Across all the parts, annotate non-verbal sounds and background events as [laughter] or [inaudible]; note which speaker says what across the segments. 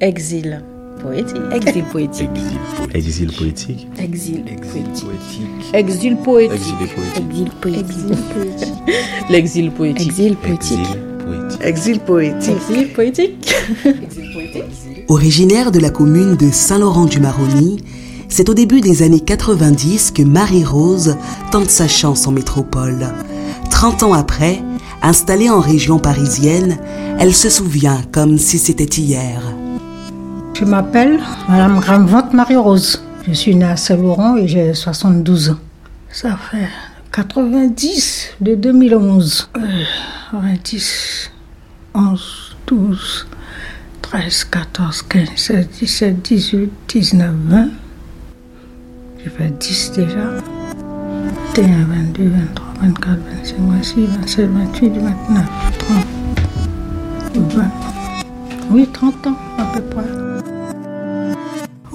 Speaker 1: Exil poétique.
Speaker 2: Exil poétique.
Speaker 3: Exil poétique.
Speaker 2: Exil
Speaker 3: poétique.
Speaker 2: Exil poétique.
Speaker 3: Exil poétique.
Speaker 2: Exil poétique.
Speaker 1: L'exil poétique.
Speaker 2: Exil poétique.
Speaker 3: Exil poétique.
Speaker 1: Exil poétique.
Speaker 2: Exil poétique.
Speaker 4: Originaire de la commune de Saint-Laurent-du-Maroni, c'est au début des années 90 que Marie-Rose tente sa chance en métropole. 30 ans après, installée en région parisienne, elle se souvient comme si c'était hier.
Speaker 5: Je m'appelle Madame Gramvante Marie-Rose. Je suis née à Saint-Laurent et j'ai 72 ans. Ça fait 90 de 2011. Euh, 90, 11, 12, 13, 14, 15, 16, 17, 18, 19, 20. J'ai fait 10 déjà. 21, 22, 23, 24, 25, 26, 27, 28, 29, 30, 20. Oui, 30 ans à peu près.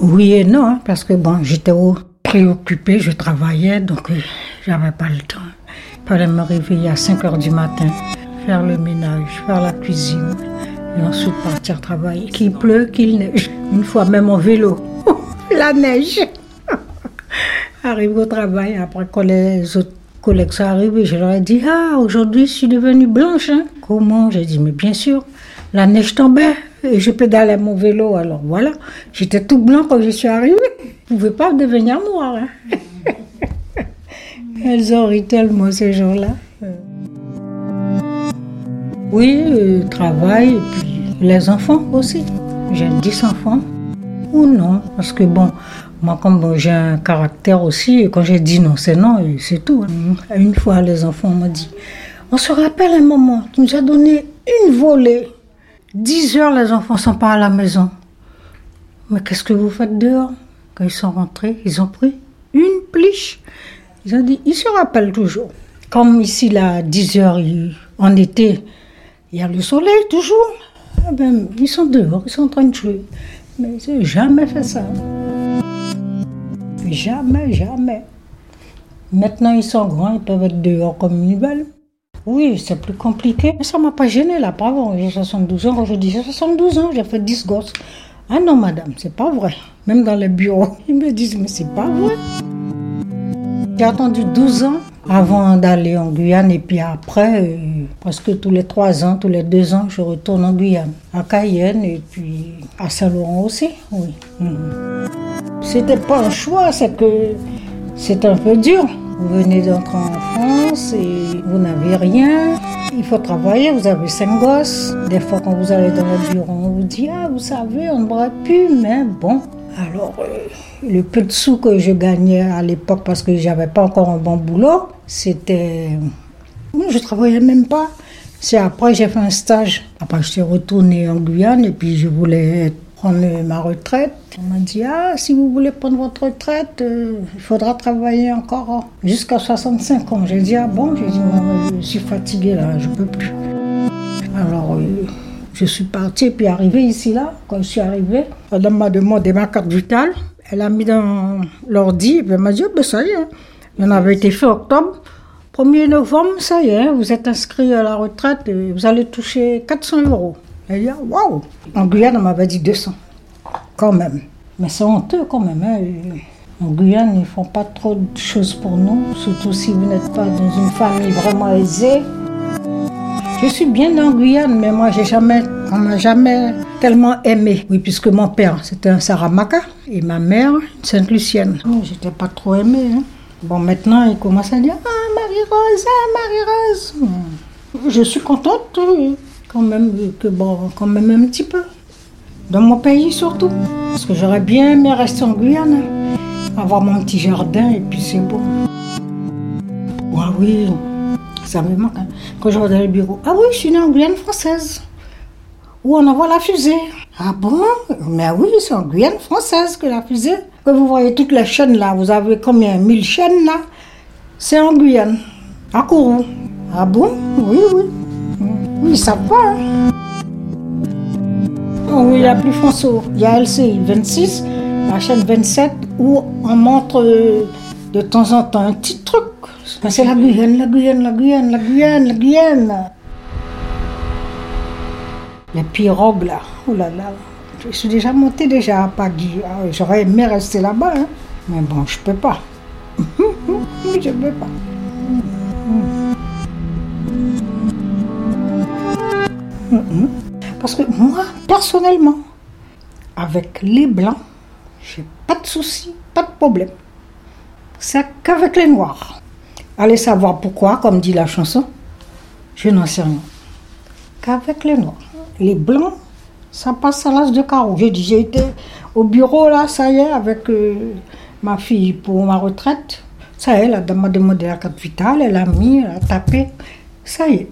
Speaker 5: Oui et non, hein, parce que bon, j'étais préoccupée, je travaillais, donc euh, j'avais pas le temps. Il fallait me réveiller à 5 heures du matin, faire le ménage, faire la cuisine, et ensuite partir travailler. Qu'il pleut, qu'il neige. Une fois même en vélo, [laughs] la neige. [laughs] Arrive au travail, après que les autres collègues sont arrivés, je leur ai dit Ah, aujourd'hui je suis devenue blanche. hein. Comment? J'ai dit Mais bien sûr, la neige tombait et je pédalais mon vélo. Alors voilà, j'étais tout blanc quand je suis arrivée. Je ne pouvais pas devenir noire. hein. [laughs] Elles ont ri tellement ce jour-là. Oui, euh, travail et puis les enfants aussi. J'ai 10 enfants. Ou non, parce que bon, moi comme j'ai un caractère aussi, et quand j'ai dit non, c'est non, c'est tout. hein. Une fois, les enfants m'ont dit, on se rappelle un moment, tu nous as donné une volée. 10 heures, les enfants sont pas à la maison. Mais qu'est-ce que vous faites dehors? Quand ils sont rentrés, ils ont pris une pliche. Ils ont dit, ils se rappellent toujours. Comme ici, là, 10 heures, en été, il y a le soleil toujours. Ah ben, ils sont dehors, ils sont en train de jouer. Mais ils n'ont jamais fait ça. Jamais, jamais. Maintenant, ils sont grands, ils peuvent être dehors comme une balle. Oui, c'est plus compliqué. Mais ça m'a pas gêné là, pas avant. J'ai 72 ans. Dis j'ai 72 ans, j'ai fait 10 gosses. Ah non, madame, c'est pas vrai. Même dans les bureaux, [laughs] ils me disent, mais c'est pas vrai. J'ai attendu 12 ans avant d'aller en Guyane et puis après, euh, presque tous les 3 ans, tous les 2 ans, je retourne en Guyane. À Cayenne et puis à Saint-Laurent aussi, oui. Mhm. C'était pas un choix, c'est que c'est un peu dur. Vous venez d'entrer en France et vous n'avez rien. Il faut travailler, vous avez cinq gosses. Des fois, quand vous allez dans le bureau, on vous dit Ah, vous savez, on ne devrait plus, mais bon. Alors, euh, le peu de sous que je gagnais à l'époque, parce que j'avais pas encore un bon boulot, c'était. Je travaillais même pas. C'est après j'ai fait un stage. Après, je suis retournée en Guyane et puis je voulais ma retraite. On m'a dit Ah, si vous voulez prendre votre retraite, euh, il faudra travailler encore jusqu'à 65 ans. J'ai dit Ah bon? J'ai dit Je suis fatiguée là, je peux plus. Alors, euh, je suis partie puis arrivée ici là. Quand je suis arrivée, madame m'a demandé ma carte vitale. Elle a mis dans l'ordi elle m'a dit Ah, ben ça y est. Il en avait été fait octobre. 1er novembre, ça y est, vous êtes inscrit à la retraite et vous allez toucher 400 euros. Elle dit, waouh En Guyane, on m'avait dit 200. Quand même. Mais c'est honteux quand même. hein. En Guyane, ils font pas trop de choses pour nous, surtout si vous n'êtes pas dans une famille vraiment aisée. Je suis bien en Guyane, mais moi, j'ai jamais, on m'a jamais tellement aimé. Oui, puisque mon père, c'était un Saramaka et ma mère, une Sainte-Lucienne. Oh, J'étais pas trop aimée. hein. Bon, maintenant, il commence à dire Ah, Marie-Rose, ah, Marie-Rose. Je suis contente, quand même, que bon, quand même un petit peu. Dans mon pays surtout. Parce que j'aurais bien aimé rester en Guyane, avoir mon petit jardin et puis c'est bon. Ouais, oui, ça me manque. hein. Quand je dans le bureau, ah oui, je suis née en Guyane française. Où on envoie la fusée. Ah bon? Mais oui, c'est en Guyane française que la fusée. Que vous voyez toutes les chaînes là, vous avez combien? Mille chaînes là? C'est en Guyane, à Kourou. Ah bon? Oui, oui. Ils savent pas. hein. Oui, la plus François. Il y a LCI 26, la chaîne 27, où on montre euh, de temps en temps un petit truc. C'est la Guyane, la Guyane, la Guyane, la Guyane, la Guyane. Les pirogues là, oh là là. Je suis déjà montée déjà à Pagui. Ah, J'aurais aimé rester là-bas, hein. mais bon, je peux pas. [laughs] je peux pas. Parce que moi, personnellement, avec les blancs, j'ai pas de soucis, pas de problème. C'est qu'avec les noirs. Allez savoir pourquoi, comme dit la chanson, je n'en sais rien. Qu'avec les noirs. Les blancs, ça passe à l'âge de carreau. J'ai dit, j'ai été au bureau là, ça y est, avec euh, ma fille pour ma retraite. Ça y est, la dame m'a demandé la carte vitale, elle a mis, elle a tapé. Ça y est.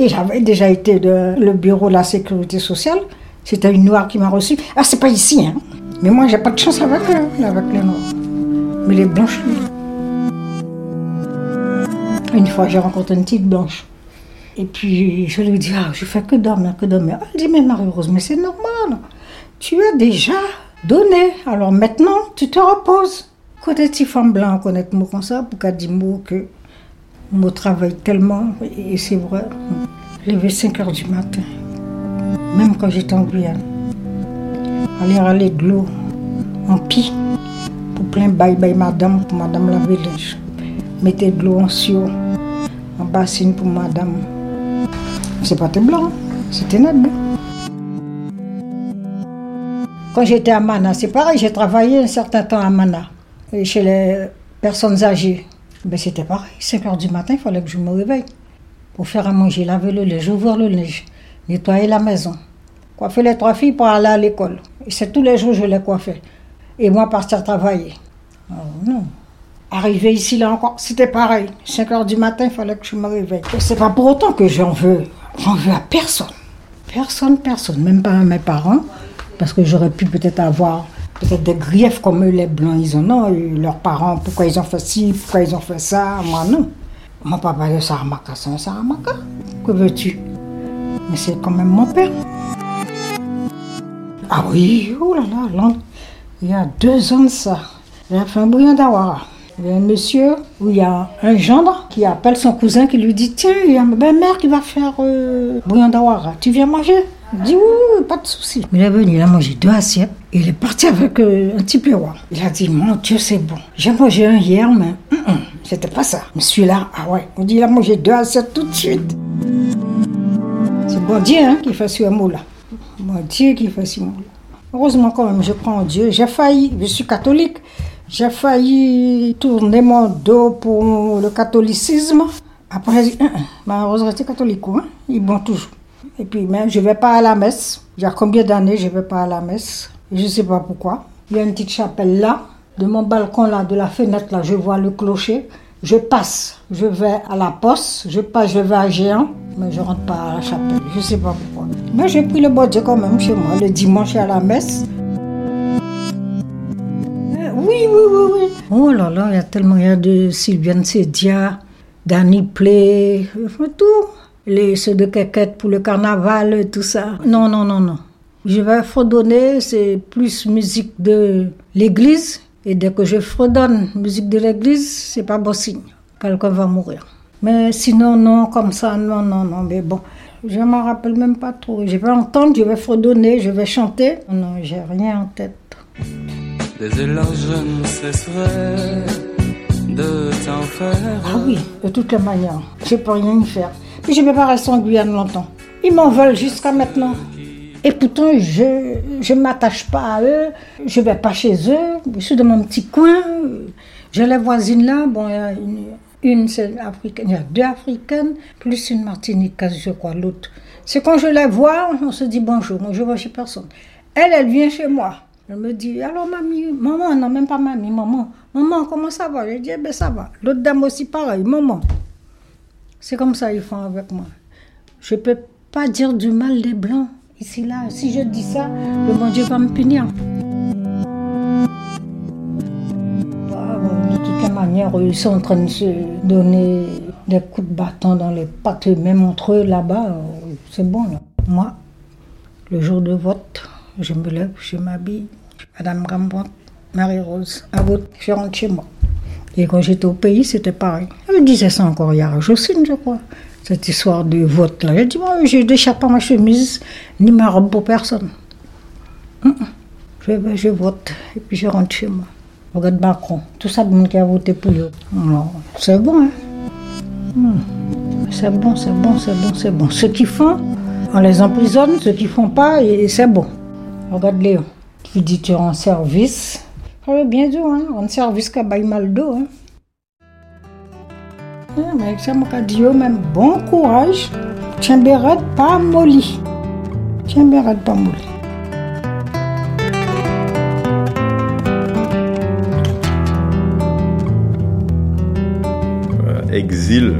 Speaker 5: Et j'avais déjà été de le bureau de la sécurité sociale. C'était une noire qui m'a reçu. Ah, c'est pas ici, hein. Mais moi, j'ai pas de chance avec avec les noirs. Mais les blanches. Une fois, j'ai rencontré une petite blanche. Et puis, je lui dis, ah, je fais que dormir, que dormir. Elle dit, mais Marie-Rose, mais c'est normal. Tu as déjà donné. Alors maintenant, tu te reposes. Côté petit femme blanc, connaître mot comme ça, pour qu'elle dise mot que mon travail tellement, et c'est vrai. Levé 5 heures du matin, même quand j'étais en Guyane. Aller aller de l'eau en pis pour plein bye bye madame, pour madame le linge. Mettez de l'eau en sio, en bassine pour madame. C'est pas tes blanc, c'était net. Quand j'étais à Mana, c'est pareil, j'ai travaillé un certain temps à Mana, chez les personnes âgées. Ben, c'était pareil, 5 heures du matin, il fallait que je me réveille pour faire à manger, laver le linge, ouvrir le linge, nettoyer la maison, coiffer les trois filles pour aller à l'école. Et c'est tous les jours que je les coiffais. Et moi, partir travailler. Oh, non. Arriver ici, là encore, c'était pareil. 5 heures du matin, il fallait que je me réveille. C'est pas pour autant que j'en veux. J'en veux à personne. Personne, personne. Même pas à mes parents. Parce que j'aurais pu peut-être avoir peut-être des griefs comme eux, les blancs, ils en ont. Leurs parents, pourquoi ils ont fait ci, pourquoi ils ont fait ça. Moi, non. Mon papa est Saramaka, c'est un Saramaka. Que veux-tu? Mais c'est quand même mon père. Ah oui, oh là là. Il y a deux ans de ça. J'ai fait un bouillon d'Awara. Il y a un monsieur où il y a un gendre qui appelle son cousin qui lui dit Tiens, il y a ma belle-mère qui va faire euh, bouillon d'Awara. Tu viens manger? Il dit Oui, pas de souci. Il est venu, il a mangé deux assiettes. Et il est parti [laughs] avec euh, un petit péroir. Il a dit Mon Dieu, c'est bon. J'ai mangé un hier, mais hum, hum, c'était pas ça. Mais celui-là, ah ouais. On dit Il a mangé deux assiettes tout de suite. C'est bon Dieu hein, qui fait ce mot-là. Bon Dieu qui fait ce mot-là. Heureusement, quand même, je prends en Dieu. J'ai failli, je suis catholique, j'ai failli tourner mon dos pour le catholicisme. Après, j'ai dit, hein, hein, malheureusement, c'est catholique, hein? ils vont toujours. Et puis, mais je ne vais pas à la messe. Il y a combien d'années je ne vais pas à la messe? Je ne sais pas pourquoi. Il y a une petite chapelle là. De mon balcon là, de la fenêtre là, je vois le clocher. Je passe, je vais à la poste, je passe, je vais à Géant, mais je rentre pas à la chapelle. Je sais pas pourquoi. Mais j'ai pris le bon Dieu quand même chez moi, le dimanche à la messe. Euh, Oui, oui, oui, oui. Oh là là, il y a tellement, y a de Sylviane Sédia, Danny Play, tout. Les, ceux de Quéquette pour le carnaval, tout ça. Non, non, non, non. Je vais fredonner, c'est plus musique de l'église. Et dès que je fredonne musique de l'église, c'est pas bon signe. Quelqu'un va mourir. Mais sinon, non, comme ça, non, non, non. Mais bon, je m'en rappelle même pas trop. Je vais entendre, je vais fredonner, je vais chanter. Non, j'ai rien en tête.
Speaker 6: Des éloges, je ne cesserai de t'en faire.
Speaker 5: Ah oui, de toutes les manières. Je peux rien y faire. Je ne vais pas rester en Guyane longtemps. Ils m'en veulent jusqu'à maintenant. Et pourtant, je ne m'attache pas à eux. Je ne vais pas chez eux. Je suis dans mon petit coin. J'ai les voisines là. Bon, il y a une, une africaine. Il y a deux africaines, plus une martiniquaise, je crois, l'autre. C'est quand je les vois, on se dit bonjour. Moi, je vois chez personne. Elle, elle vient chez moi. Elle me dit, alors mamie, maman, non, même pas mamie, maman. Maman, comment ça va? Je dis, eh ben ça va. L'autre dame aussi pareil, maman. C'est comme ça ils font avec moi. Je ne peux pas dire du mal des blancs ici là. Si je dis ça, le bon Dieu va me punir. Bon, de toutes les manières, ils sont en train de se donner des coups de bâton dans les pattes, même entre eux là-bas. C'est bon là. Moi, le jour de vote, je me lève, je m'habille. Madame Rembrandt, Marie-Rose, à vote, je rentre chez moi. Et quand j'étais au pays, c'était pareil. Elle me disait ça encore hier à Jocelyne, je crois. Cette histoire de vote là. J'ai dit, moi, je n'échappe pas ma chemise, ni ma robe pour personne. Je, vais, je vote et puis je rentre chez moi. Regarde Macron. Tout ça, le monde qui a voté pour. Alors, C'est bon, hein Hmm. C'est bon, c'est bon, c'est bon, c'est bon. Ceux qui font, on les emprisonne. Ceux qui font pas, et c'est bon. Regarde Léon. Tu dis tu rends service. Ça bien dur, hein. Rendre service qu'à bail mal dos, hein. Ah, mais ça m'a dit même bon courage. Bérette pas. Tiens bérette pas molly.
Speaker 3: Euh, exil,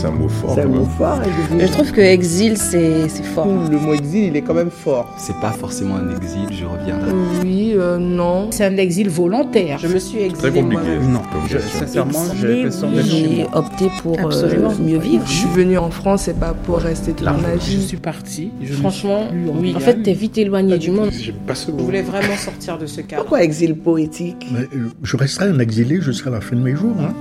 Speaker 3: c'est un mot fort.
Speaker 7: C'est un
Speaker 3: quand
Speaker 7: mot fort, exil.
Speaker 1: Je trouve que exil, c'est c'est fort.
Speaker 7: Le mot exil, il est quand même fort.
Speaker 8: C'est pas forcément un exil, je reviendrai.
Speaker 2: Oui, euh, non.
Speaker 9: C'est un exil volontaire.
Speaker 2: Je me suis
Speaker 3: Très
Speaker 2: exilée
Speaker 3: compliqué.
Speaker 2: moi-même.
Speaker 7: Non, je, sincèrement, j'ai
Speaker 1: Exilé,
Speaker 7: moi.
Speaker 1: opté pour euh, mieux vivre.
Speaker 2: Je suis venue en France, c'est pas pour rester toute ma
Speaker 9: Je
Speaker 2: vie.
Speaker 9: suis partie. Je me
Speaker 1: Franchement, oui. En fait, t'es vite éloigné du monde.
Speaker 10: Pas ce
Speaker 2: Je
Speaker 10: mot.
Speaker 2: voulais vraiment sortir de ce cadre.
Speaker 7: Pourquoi exil poétique
Speaker 10: Mais, euh, Je resterai un exilé jusqu'à la fin de mes jours. hein.